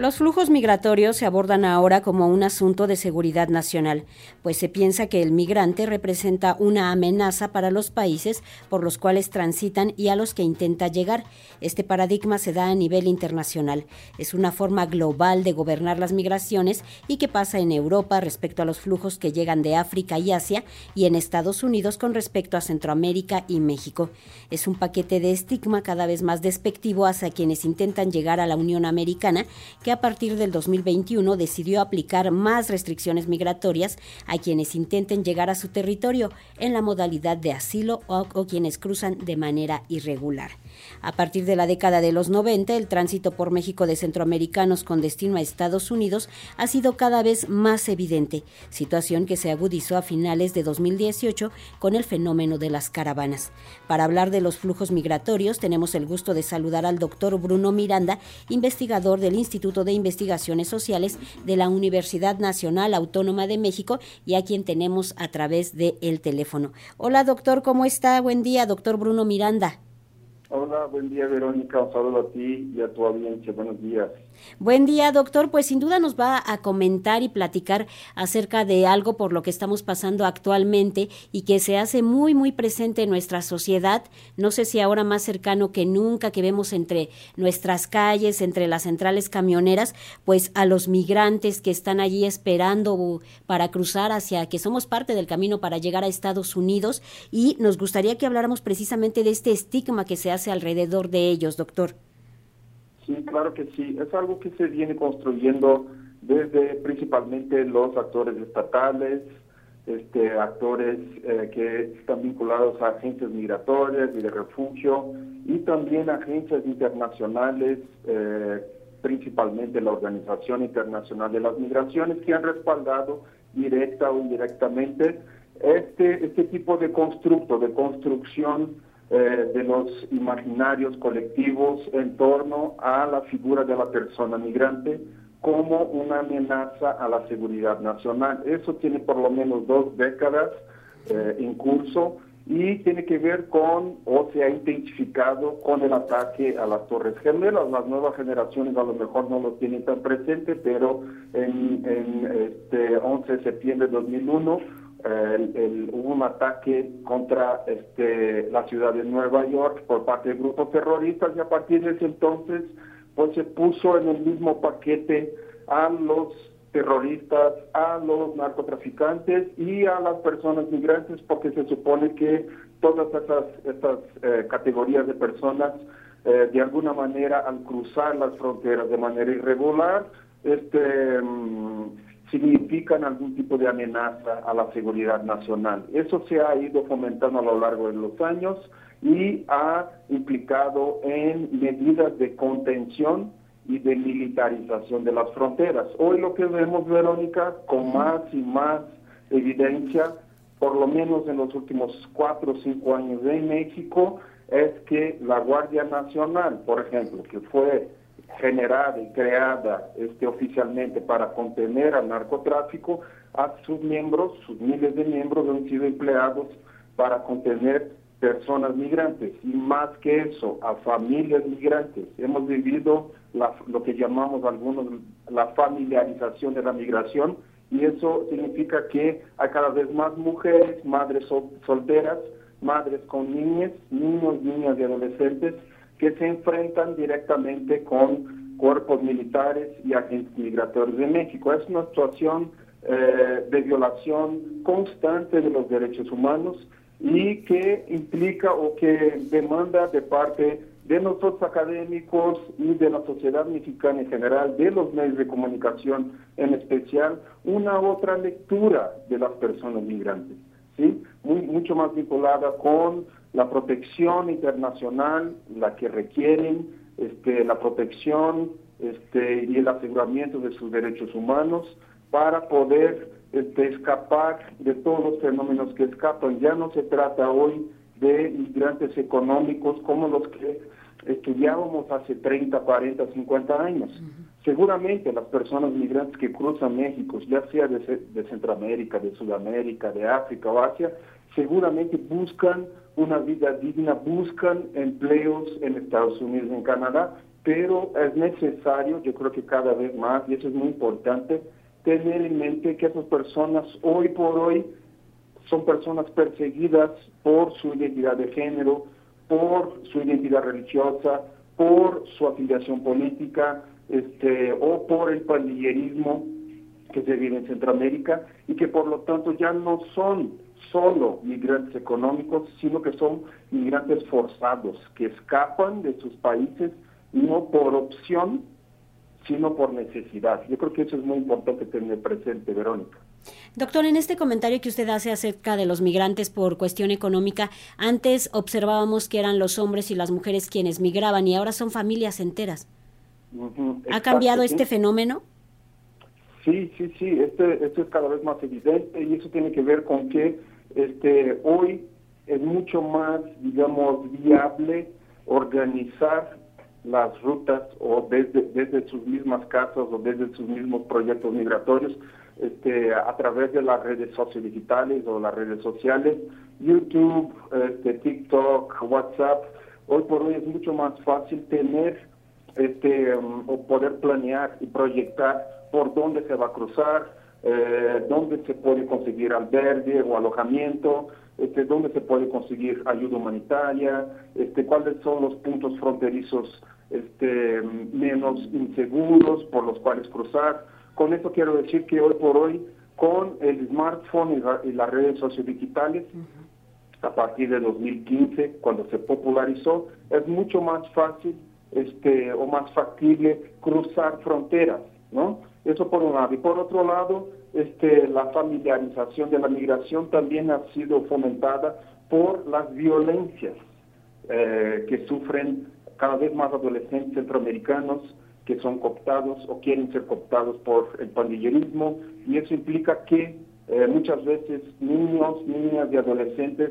Los flujos migratorios se abordan ahora como un asunto de seguridad nacional, pues se piensa que el migrante representa una amenaza para los países por los cuales transitan y a los que intenta llegar. Este paradigma se da a nivel internacional. Es una forma global de gobernar las migraciones y que pasa en Europa respecto a los flujos que llegan de África y Asia y en Estados Unidos con respecto a Centroamérica y México. Es un paquete de estigma cada vez más despectivo hacia quienes intentan llegar a la Unión Americana que a partir del 2021 decidió aplicar más restricciones migratorias a quienes intenten llegar a su territorio en la modalidad de asilo o, quienes cruzan de manera irregular. A partir de la década de los 90, el tránsito por México de centroamericanos con destino a Estados Unidos ha sido cada vez más evidente, situación que se agudizó a finales de 2018 con el fenómeno de las caravanas. Para hablar de los flujos migratorios, tenemos el gusto de saludar al doctor Bruno Miranda, investigador del Instituto de Investigaciones Sociales de la Universidad Nacional Autónoma de México y a quien tenemos a través del el teléfono. Hola doctor, ¿cómo está? Buen día, doctor Bruno Miranda. Hola, buen día Verónica, un saludo a ti y a tu audiencia, buenos días. Buen día, doctor. Pues sin duda nos va a comentar y platicar acerca de algo por lo que estamos pasando actualmente y que se hace muy, muy presente en nuestra sociedad. No sé si ahora más cercano que nunca, que vemos entre nuestras calles, entre las centrales camioneras, pues a los migrantes que están allí esperando para cruzar hacia, que somos parte del camino para llegar a Estados Unidos. Y nos gustaría que habláramos precisamente de este estigma que se hace alrededor de ellos, doctor. Sí, claro que sí. Es algo que se viene construyendo desde principalmente los actores estatales, este, actores eh, que están vinculados a agencias migratorias y de refugio y también agencias internacionales, eh, principalmente la Organización Internacional de las Migraciones, que han respaldado directa o indirectamente este, este tipo de constructo, de construcción eh, de los imaginarios colectivos en torno a la figura de la persona migrante como una amenaza a la seguridad nacional. Eso tiene por lo menos dos décadas eh, en curso y tiene que ver con, o se ha identificado con el ataque a las Torres Gemelas. Las nuevas generaciones a lo mejor no lo tienen tan presente, pero en, en este 11 de septiembre de 2001 hubo un ataque contra este, la ciudad de Nueva York por parte de grupos terroristas y a partir de ese entonces pues se puso en el mismo paquete a los terroristas, a los narcotraficantes y a las personas migrantes porque se supone que todas esas, estas eh, categorías de personas eh, de alguna manera al cruzar las fronteras de manera irregular este mm, significan algún tipo de amenaza a la seguridad nacional. Eso se ha ido fomentando a lo largo de los años y ha implicado en medidas de contención y de militarización de las fronteras. Hoy lo que vemos, Verónica, con más y más evidencia, por lo menos en los últimos cuatro o cinco años en México, es que la Guardia Nacional, por ejemplo, que fue generada y creada este, oficialmente para contener al narcotráfico, a sus miembros, sus miles de miembros han sido empleados para contener personas migrantes y más que eso, a familias migrantes. Hemos vivido lo que llamamos algunos la familiarización de la migración y eso significa que hay cada vez más mujeres, madres solteras, madres con niñas, niños, niñas y adolescentes que se enfrentan directamente con cuerpos militares y agentes migratorios de México. Es una situación eh, de violación constante de los derechos humanos y que implica o que demanda de parte de nosotros académicos y de la sociedad mexicana en general, de los medios de comunicación en especial, una otra lectura de las personas migrantes, ¿sí? Muy, mucho más vinculada con la protección internacional, la que requieren, este, la protección este, y el aseguramiento de sus derechos humanos para poder este, escapar de todos los fenómenos que escapan. Ya no se trata hoy de migrantes económicos como los que estudiábamos hace 30, 40, 50 años. Seguramente las personas migrantes que cruzan México, ya sea de, de Centroamérica, de Sudamérica, de África o Asia, seguramente buscan una vida digna, buscan empleos en Estados Unidos, en Canadá, pero es necesario, yo creo que cada vez más, y eso es muy importante, tener en mente que esas personas hoy por hoy son personas perseguidas por su identidad de género, por su identidad religiosa, por su afiliación política, este, o por el pandillerismo que se vive en Centroamérica y que por lo tanto ya no son solo migrantes económicos, sino que son migrantes forzados, que escapan de sus países no por opción, sino por necesidad. Yo creo que eso es muy importante tener presente, Verónica. Doctor, en este comentario que usted hace acerca de los migrantes por cuestión económica, antes observábamos que eran los hombres y las mujeres quienes migraban y ahora son familias enteras. ¿Ha cambiado este fenómeno? Sí, sí, sí, este, esto es cada vez más evidente y eso tiene que ver con que este, hoy es mucho más, digamos, viable organizar las rutas o desde, desde sus mismas casas o desde sus mismos proyectos migratorios este, a través de las redes sociodigitales o las redes sociales, YouTube, este, TikTok, WhatsApp. Hoy por hoy es mucho más fácil tener este, um, o poder planear y proyectar por dónde se va a cruzar, eh, dónde se puede conseguir albergue o alojamiento, este, dónde se puede conseguir ayuda humanitaria, este, cuáles son los puntos fronterizos este, menos inseguros por los cuales cruzar. Con esto quiero decir que hoy por hoy, con el smartphone y, las redes sociodigitales, a partir de 2015, cuando se popularizó, es mucho más fácil este, o más factible cruzar fronteras, ¿no? Eso por un lado. Y por otro lado, este, la familiarización de la migración también ha sido fomentada por las violencias eh, que sufren cada vez más adolescentes centroamericanos que son cooptados o quieren ser cooptados por el pandillerismo y eso implica que eh, muchas veces niños, niñas y adolescentes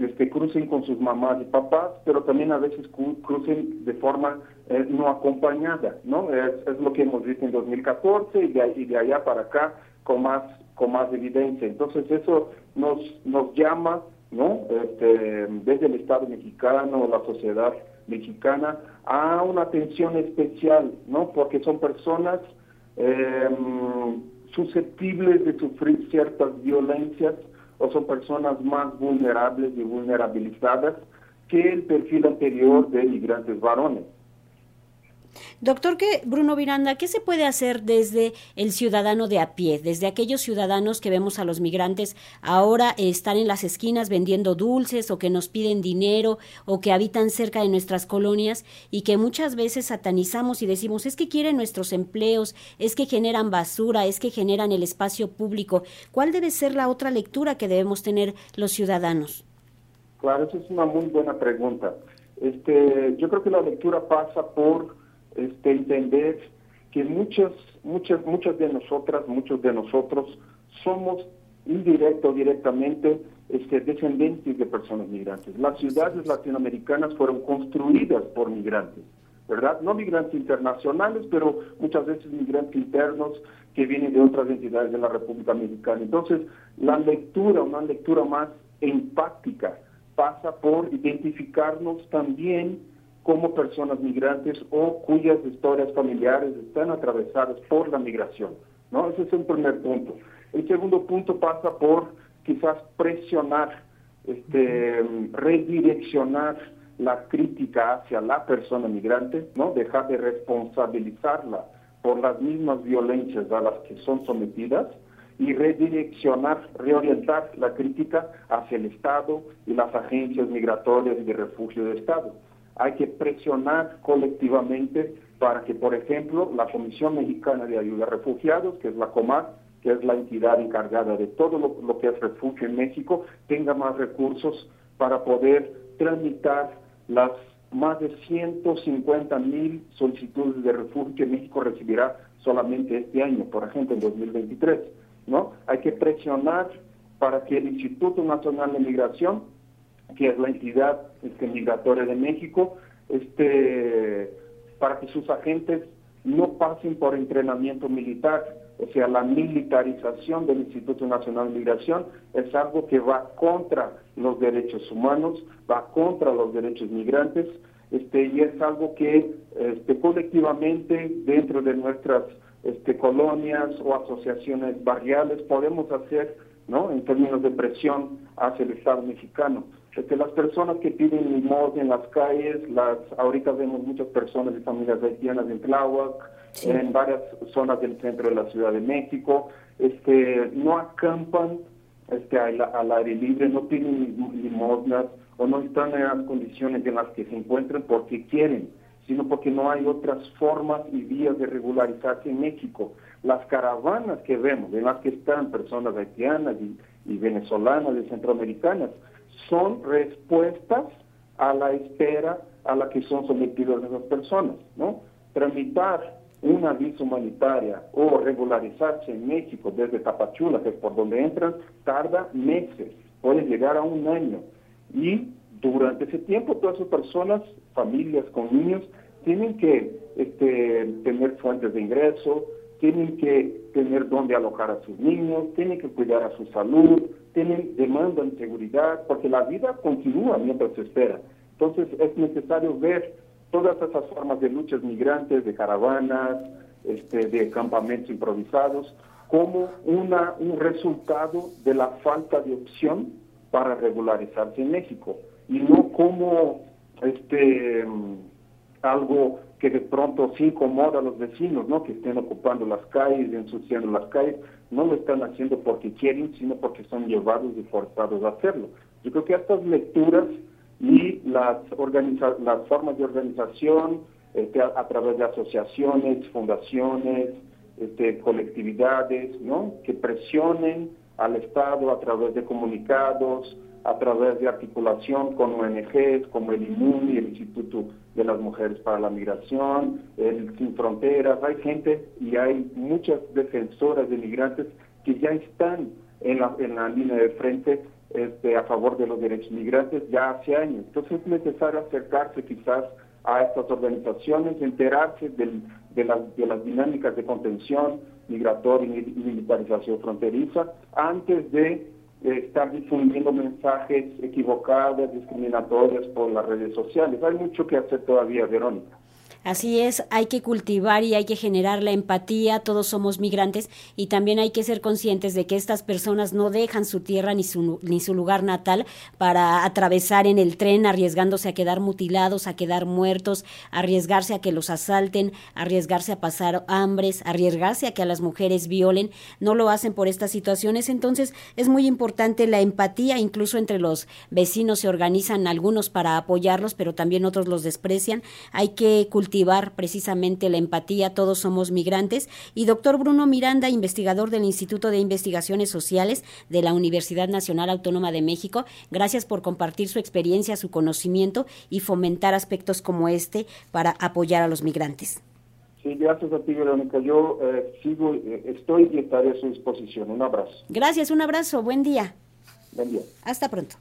este, crucen con sus mamás y papás, pero también a veces crucen de forma eh, no acompañada, ¿no? Es, lo que hemos visto en 2014 y de, y de allá para acá con más con más evidencia. Entonces eso nos nos llama, ¿no? Este, desde el Estado mexicano, la sociedad mexicana, a una atención especial, ¿no? Porque son personas em, susceptibles de sufrir ciertas violencias o son personas más vulnerables y vulnerabilizadas que el perfil anterior de migrantes varones. Doctor ¿qué, Bruno Viranda, ¿qué se puede hacer desde el ciudadano de a pie, desde aquellos ciudadanos que vemos a los migrantes ahora estar en las esquinas vendiendo dulces o que nos piden dinero o que habitan cerca de nuestras colonias y que muchas veces satanizamos y decimos es que quieren nuestros empleos, es que generan basura, es que generan el espacio público? ¿Cuál debe ser la otra lectura que debemos tener los ciudadanos? Claro, esa es una muy buena pregunta. Este, yo creo que la lectura pasa por este, entender que muchas, muchas, muchas de nosotras, muchos de nosotros somos indirecto o directamente este, descendientes de personas migrantes. Las ciudades latinoamericanas fueron construidas por migrantes, ¿verdad? No migrantes internacionales, pero muchas veces migrantes internos que vienen de otras entidades de la República Mexicana. Entonces, la lectura, una lectura más empática, pasa por identificarnos también como personas migrantes o cuyas historias familiares están atravesadas por la migración. ¿no? Ese es un primer punto. El segundo punto pasa por quizás presionar, este, redireccionar la crítica hacia la persona migrante, ¿no? dejar de responsabilizarla por las mismas violencias a las que son sometidas y redireccionar, reorientar la crítica hacia el Estado y las agencias migratorias y de refugio de Estado hay que presionar colectivamente para que, por ejemplo, la Comisión Mexicana de Ayuda a Refugiados, que es la COMAR, que es la entidad encargada de todo lo, que es refugio en México, tenga más recursos para poder tramitar las más de 150 mil solicitudes de refugio que México recibirá solamente este año, por ejemplo, en 2023. ¿no? Hay que presionar para que el Instituto Nacional de Migración que es la entidad este, migratoria de México, este, para que sus agentes no pasen por entrenamiento militar. O sea, la militarización del Instituto Nacional de Migración es algo que va contra los derechos humanos, va contra los derechos migrantes. este, y es algo que este, colectivamente dentro de nuestras este, colonias o asociaciones barriales podemos hacer ¿no? en términos de presión hacia el Estado mexicano. Este, las personas que piden limosna en las calles, las, ahorita vemos muchas personas de familias haitianas en Tláhuac, en varias zonas del centro de la Ciudad de México, este, no acampan este, al, aire libre, no piden limosnas o no están en las condiciones en las que se encuentran porque quieren, sino porque no hay otras formas y vías de regularizarse en México. Las caravanas que vemos, en las que están personas haitianas y, y venezolanas y centroamericanas, son respuestas a la espera a la que son sometidas esas personas, ¿no? Tramitar una visa humanitaria o regularizarse en México desde Tapachula, que es por donde entran, tarda meses, puede llegar a un año. Y durante ese tiempo todas esas personas, familias con niños, tienen que este, tener fuentes de ingreso, tienen que tener dónde alojar a sus niños, tienen que cuidar a su salud, tienen demandan seguridad, porque la vida continúa mientras se espera. Entonces es necesario ver todas esas formas de luchas migrantes, de caravanas, este, de campamentos improvisados, como una, un resultado de la falta de opción para regularizarse en México y no como este algo que de pronto sí incomoda a los vecinos, ¿no? Que estén ocupando las calles, ensuciando las calles, no lo están haciendo porque quieren, sino porque son llevados y forzados a hacerlo. Yo creo que estas lecturas y las, las formas de organización este, a, través de asociaciones, fundaciones, este, colectividades, ¿no? Que presionen al Estado a través de comunicados, a través de articulación con ONGs como el IMUNI, el Instituto de las Mujeres para la Migración, el Sin Fronteras. Hay gente y hay muchas defensoras de migrantes que ya están en la, en la línea de frente este, a favor de los derechos migrantes ya hace años. Entonces es necesario acercarse quizás a estas organizaciones, enterarse de, las, de las dinámicas de contención migratoria y militarización fronteriza antes de estar difundiendo mensajes equivocados, discriminatorios por las redes sociales. Hay mucho que hacer todavía, Verónica. Así es, hay que cultivar y hay que generar la empatía, todos somos migrantes y también hay que ser conscientes de que estas personas no dejan su tierra ni su, ni su lugar natal para atravesar en el tren arriesgándose a quedar mutilados, a quedar muertos, arriesgarse a que los asalten, arriesgarse a pasar hambres, arriesgarse a que a las mujeres violen, no lo hacen por estas situaciones, entonces es muy importante la empatía, incluso entre los vecinos se organizan algunos para apoyarlos, pero también otros los desprecian, hay que cultivar precisamente la empatía, todos somos migrantes. Y doctor Bruno Miranda, investigador del Instituto de Investigaciones Sociales de la Universidad Nacional Autónoma de México, gracias por compartir su experiencia, su conocimiento y fomentar aspectos como este para apoyar a los migrantes. Sí, gracias a ti, Verónica. Yo eh, sigo, eh, estoy y estaré a su disposición. Un abrazo. Gracias, un abrazo. Buen día. Buen día. Hasta pronto.